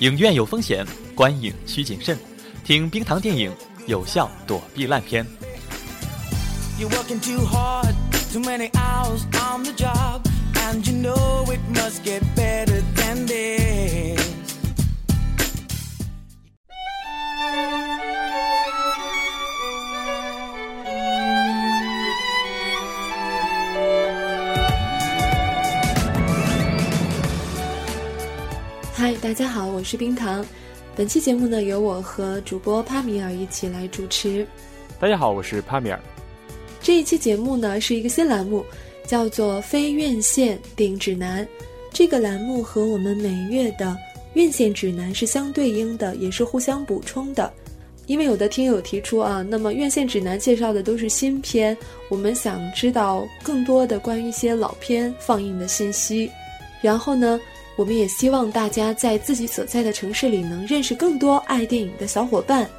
影院有风险，观影需谨慎。听冰糖电影，有效躲避烂片。嗨，大家好，我是冰糖。本期节目呢，由我和主播帕米尔一起来主持。大家好，我是帕米尔。这一期节目呢，是一个新栏目，叫做《非院线电影指南》。这个栏目和我们每月的院线指南是相对应的，也是互相补充的。因为有的听友提出啊，那么院线指南介绍的都是新片，我们想知道更多的关于一些老片放映的信息。然后呢？我们也希望大家在自己所在的城市里能认识更多爱电影的小伙伴，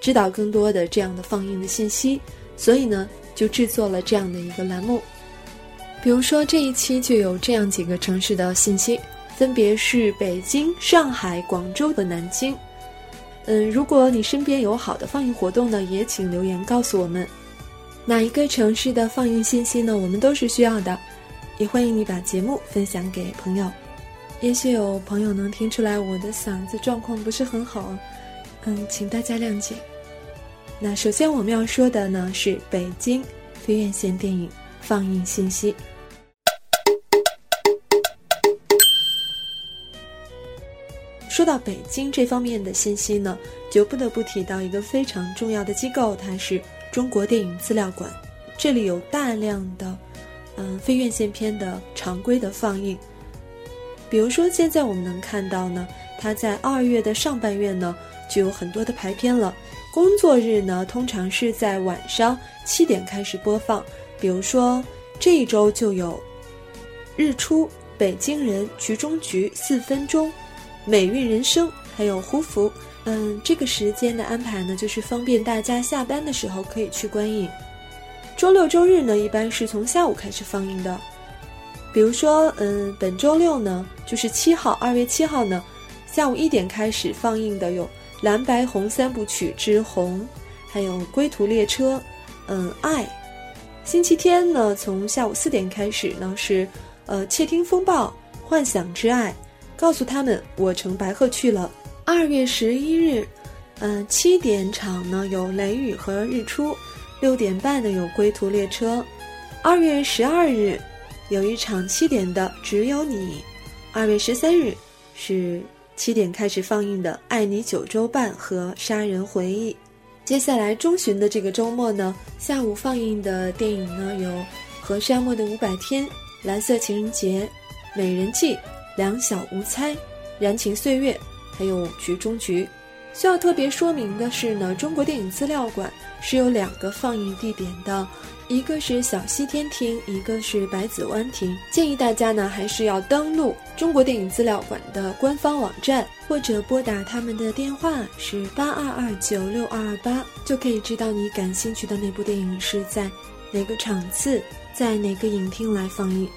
知道更多的这样的放映的信息，所以呢，就制作了这样的一个栏目。比如说这一期就有这样几个城市的信息，分别是北京、上海、广州和南京。嗯，如果你身边有好的放映活动呢，也请留言告诉我们，哪一个城市的放映信息呢？我们都是需要的，也欢迎你把节目分享给朋友。也许有朋友能听出来我的嗓子状况不是很好，嗯，请大家谅解。那首先我们要说的呢是北京非院线电影放映信息。说到北京这方面的信息呢，就不得不提到一个非常重要的机构，它是中国电影资料馆，这里有大量的嗯非院线片的常规的放映。比如说，现在我们能看到呢，它在二月的上半月呢，就有很多的排片了。工作日呢，通常是在晚上七点开始播放。比如说这一周就有《日出》《北京人》《局中局》四分钟，《美运人生》还有《胡服》。嗯，这个时间的安排呢，就是方便大家下班的时候可以去观影。周六周日呢，一般是从下午开始放映的。比如说，嗯，本周六呢，就是七号，二月七号呢，下午一点开始放映的有《蓝白红三部曲之红》，还有《归途列车》，嗯，《爱》。星期天呢，从下午四点开始呢是，呃，《窃听风暴》《幻想之爱》，告诉他们我乘白鹤去了。二月十一日，嗯，七点场呢有《雷雨》和《日出》，六点半呢有《归途列车》。二月十二日。有一场七点的《只有你》，二月十三日是七点开始放映的《爱你九周半》和《杀人回忆》。接下来中旬的这个周末呢，下午放映的电影呢有《和沙漠的五百天》《蓝色情人节》《美人计》《两小无猜》《燃情岁月》，还有《局中局》。需要特别说明的是呢，中国电影资料馆是有两个放映地点的。一个是小西天厅，一个是百子湾厅。建议大家呢，还是要登录中国电影资料馆的官方网站，或者拨打他们的电话是八二二九六二二八，就可以知道你感兴趣的那部电影是在哪个场次，在哪个影厅来放映。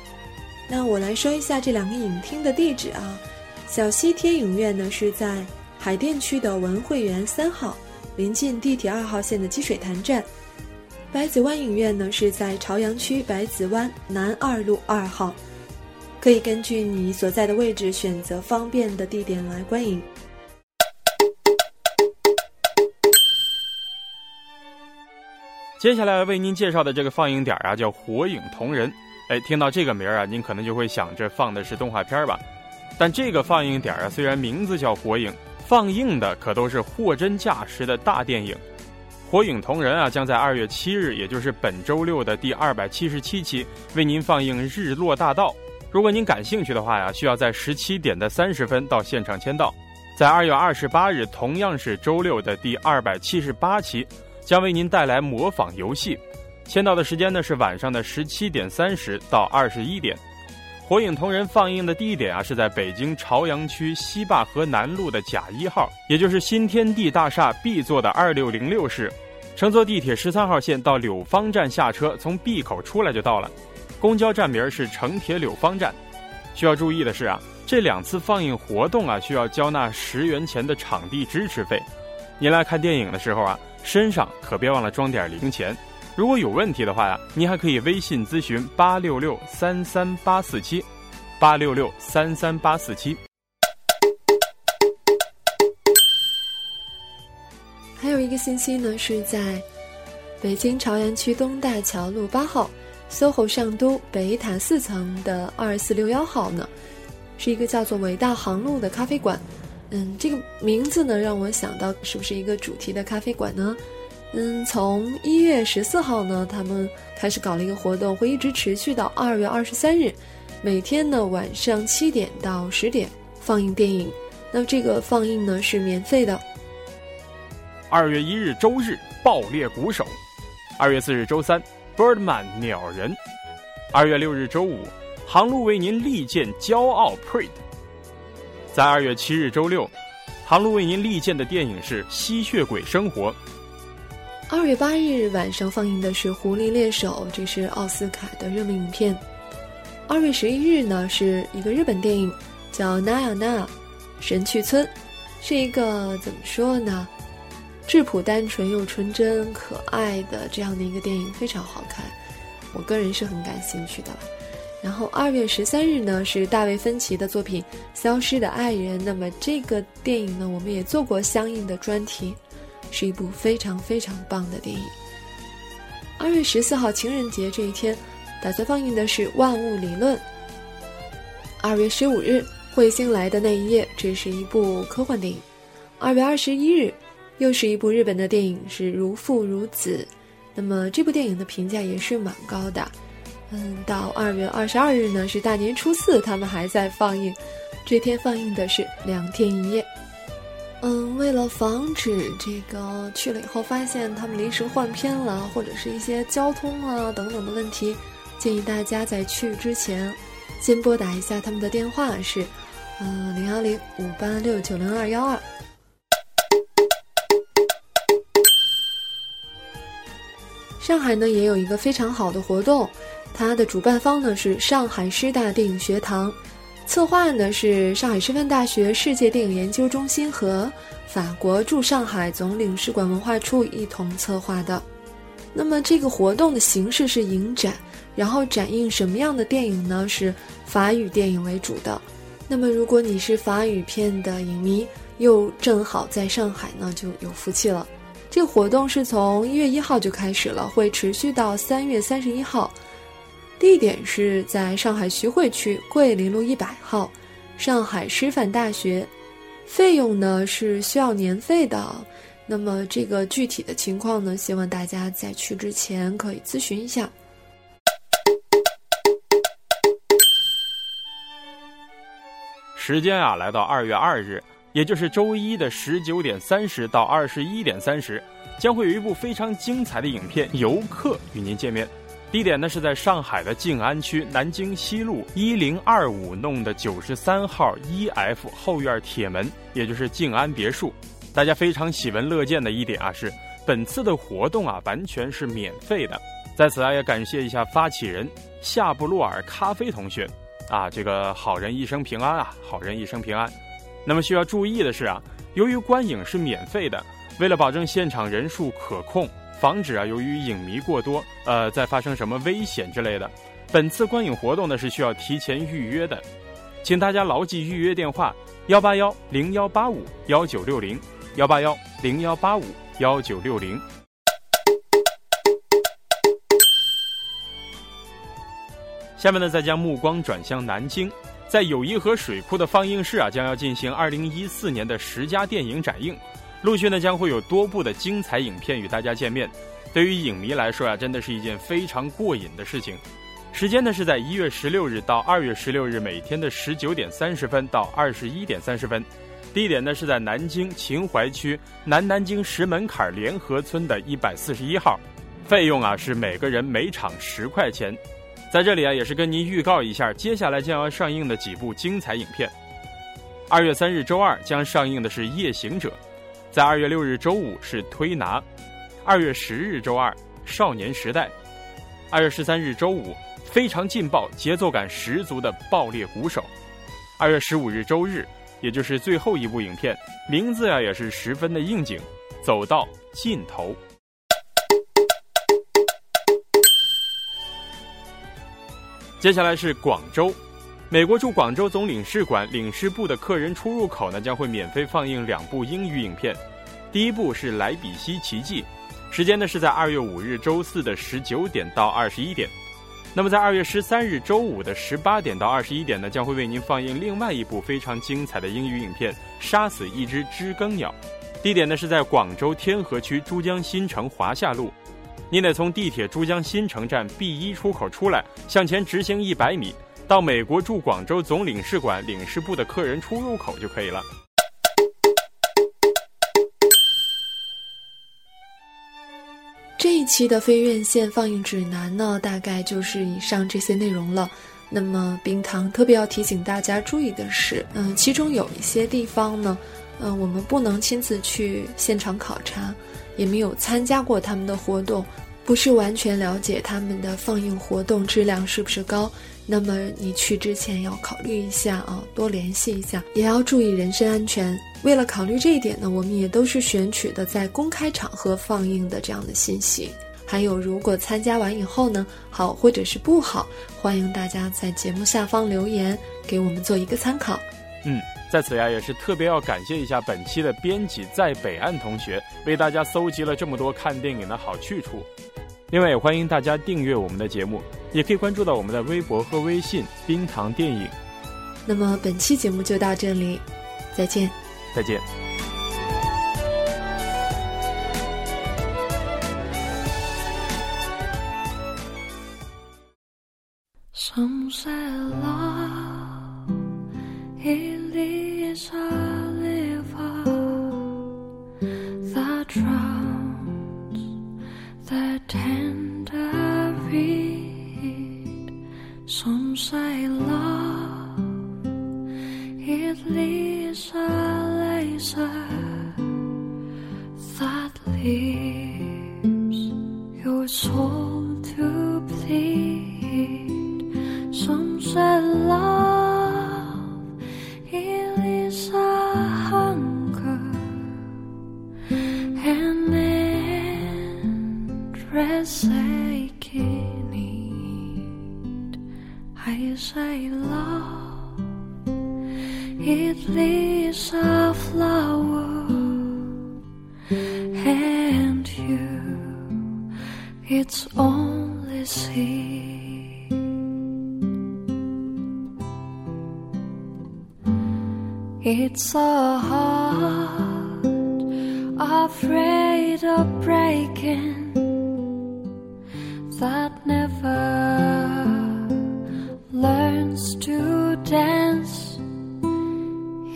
那我来说一下这两个影厅的地址啊。小西天影院呢是在海淀区的文汇园三号，临近地铁二号线的积水潭站。百子湾影院呢是在朝阳区百子湾南二路二号，可以根据你所在的位置选择方便的地点来观影。接下来为您介绍的这个放映点啊，叫《火影同人》。哎，听到这个名儿啊，您可能就会想着放的是动画片吧？但这个放映点啊，虽然名字叫火影，放映的可都是货真价实的大电影。火影同人啊，将在二月七日，也就是本周六的第二百七十七期，为您放映《日落大道》。如果您感兴趣的话呀，需要在十七点的三十分到现场签到。在二月二十八日，同样是周六的第二百七十八期，将为您带来模仿游戏。签到的时间呢是晚上的十七点三十到二十一点。火影同人放映的地点啊，是在北京朝阳区西坝河南路的甲一号，也就是新天地大厦 B 座的二六零六室。乘坐地铁十三号线到柳芳站下车，从 B 口出来就到了。公交站名是城铁柳芳站。需要注意的是啊，这两次放映活动啊，需要交纳十元钱的场地支持费。您来看电影的时候啊，身上可别忘了装点零钱。如果有问题的话呀，您还可以微信咨询八六六三三八四七，八六六三三八四七。还有一个信息呢，是在北京朝阳区东大桥路八号，SOHO 上都北塔四层的二四六幺号呢，是一个叫做“伟大航路”的咖啡馆。嗯，这个名字呢，让我想到是不是一个主题的咖啡馆呢？嗯，从一月十四号呢，他们开始搞了一个活动，会一直持续到二月二十三日，每天呢晚上七点到十点放映电影。那这个放映呢是免费的。二月一日周日，爆裂鼓手；二月四日周三，Birdman 鸟人；二月六日周五，航路为您力荐骄傲 Pride。在二月七日周六，航路为您力荐的电影是《吸血鬼生活》。二月八日晚上放映的是《狐狸猎手》，这是奥斯卡的热门影片。二月十一日呢，是一个日本电影，叫《那亚那神去村》，是一个怎么说呢？质朴、单纯又纯真、可爱的这样的一个电影，非常好看，我个人是很感兴趣的。然后二月十三日呢是大卫芬奇的作品《消失的爱人》，那么这个电影呢我们也做过相应的专题，是一部非常非常棒的电影。二月十四号情人节这一天，打算放映的是《万物理论》。二月十五日彗星来的那一夜，这是一部科幻电影。二月二十一日。又是一部日本的电影，是《如父如子》，那么这部电影的评价也是蛮高的。嗯，到二月二十二日呢，是大年初四，他们还在放映。这天放映的是两天一夜。嗯，为了防止这个去了以后发现他们临时换片了，或者是一些交通啊等等的问题，建议大家在去之前先拨打一下他们的电话，是嗯零幺零五八六九零二幺二。上海呢也有一个非常好的活动，它的主办方呢是上海师大电影学堂，策划呢是上海师范大学世界电影研究中心和法国驻上海总领事馆文化处一同策划的。那么这个活动的形式是影展，然后展映什么样的电影呢？是法语电影为主的。那么如果你是法语片的影迷，又正好在上海呢，就有福气了。这个活动是从一月一号就开始了，会持续到三月三十一号。地点是在上海徐汇区桂林路一百号，上海师范大学。费用呢是需要年费的。那么这个具体的情况呢，希望大家在去之前可以咨询一下。时间啊，来到二月二日。也就是周一的十九点三十到二十一点三十，将会有一部非常精彩的影片《游客》与您见面。地点呢是在上海的静安区南京西路一零二五弄的九十三号一 F 后院铁门，也就是静安别墅。大家非常喜闻乐见的一点啊，是本次的活动啊完全是免费的。在此啊，也感谢一下发起人夏布洛尔咖啡同学啊，这个好人一生平安啊，好人一生平安。那么需要注意的是啊，由于观影是免费的，为了保证现场人数可控，防止啊由于影迷过多，呃再发生什么危险之类的，本次观影活动呢是需要提前预约的，请大家牢记预约电话：幺八幺零幺八五幺九六零，幺八幺零幺八五幺九六零。下面呢，再将目光转向南京。在友谊河水库的放映室啊，将要进行二零一四年的十佳电影展映，陆续呢将会有多部的精彩影片与大家见面。对于影迷来说啊，真的是一件非常过瘾的事情。时间呢是在一月十六日到二月十六日每天的十九点三十分到二十一点三十分，地点呢是在南京秦淮区南南京石门坎联合村的一百四十一号，费用啊是每个人每场十块钱。在这里啊，也是跟您预告一下，接下来将要上映的几部精彩影片。二月三日周二将上映的是《夜行者》，在二月六日周五是《推拿》，二月十日周二《少年时代》，二月十三日周五非常劲爆、节奏感十足的《爆裂鼓手》，二月十五日周日，也就是最后一部影片，名字呀也是十分的应景，走到尽头。接下来是广州，美国驻广州总领事馆领事部的客人出入口呢将会免费放映两部英语影片，第一部是《莱比锡奇迹》，时间呢是在二月五日周四的十九点到二十一点，那么在二月十三日周五的十八点到二十一点呢将会为您放映另外一部非常精彩的英语影片《杀死一只知更鸟》，地点呢是在广州天河区珠江新城华夏路。您得从地铁珠江新城站 B 一出口出来，向前直行一百米，到美国驻广州总领事馆领事部的客人出入口就可以了。这一期的非院线放映指南呢，大概就是以上这些内容了。那么冰糖特别要提醒大家注意的是，嗯，其中有一些地方呢，嗯，我们不能亲自去现场考察。也没有参加过他们的活动，不是完全了解他们的放映活动质量是不是高。那么你去之前要考虑一下啊，多联系一下，也要注意人身安全。为了考虑这一点呢，我们也都是选取的在公开场合放映的这样的信息。还有，如果参加完以后呢，好或者是不好，欢迎大家在节目下方留言，给我们做一个参考。嗯。在此呀，也是特别要感谢一下本期的编辑在北岸同学，为大家搜集了这么多看电影的好去处。另外，也欢迎大家订阅我们的节目，也可以关注到我们的微博和微信“冰糖电影”。那么，本期节目就到这里，再见。再见。Some say love, it leaves a laser that leaves your soul to bleed. Some say love. Say love, it leaves a flower, and you, it's only seed. It's a heart afraid of breaking that never dance.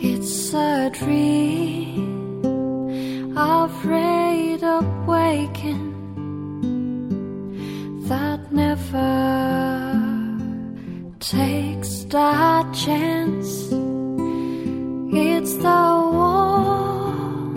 It's a dream, afraid of waking, that never takes that chance. It's the one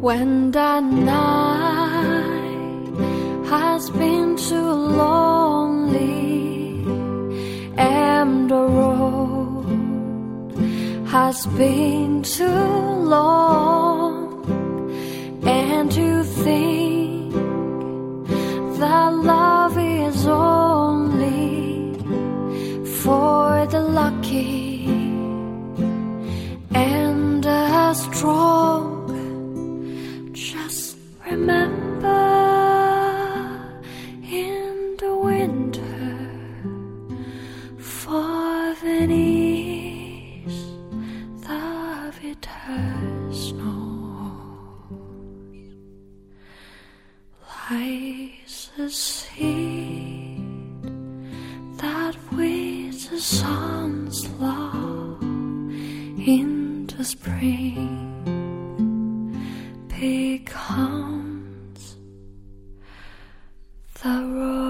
When the night has been too lonely and the road has been too long, and to think that love is only for the lucky and the strong. Into spring becomes the road.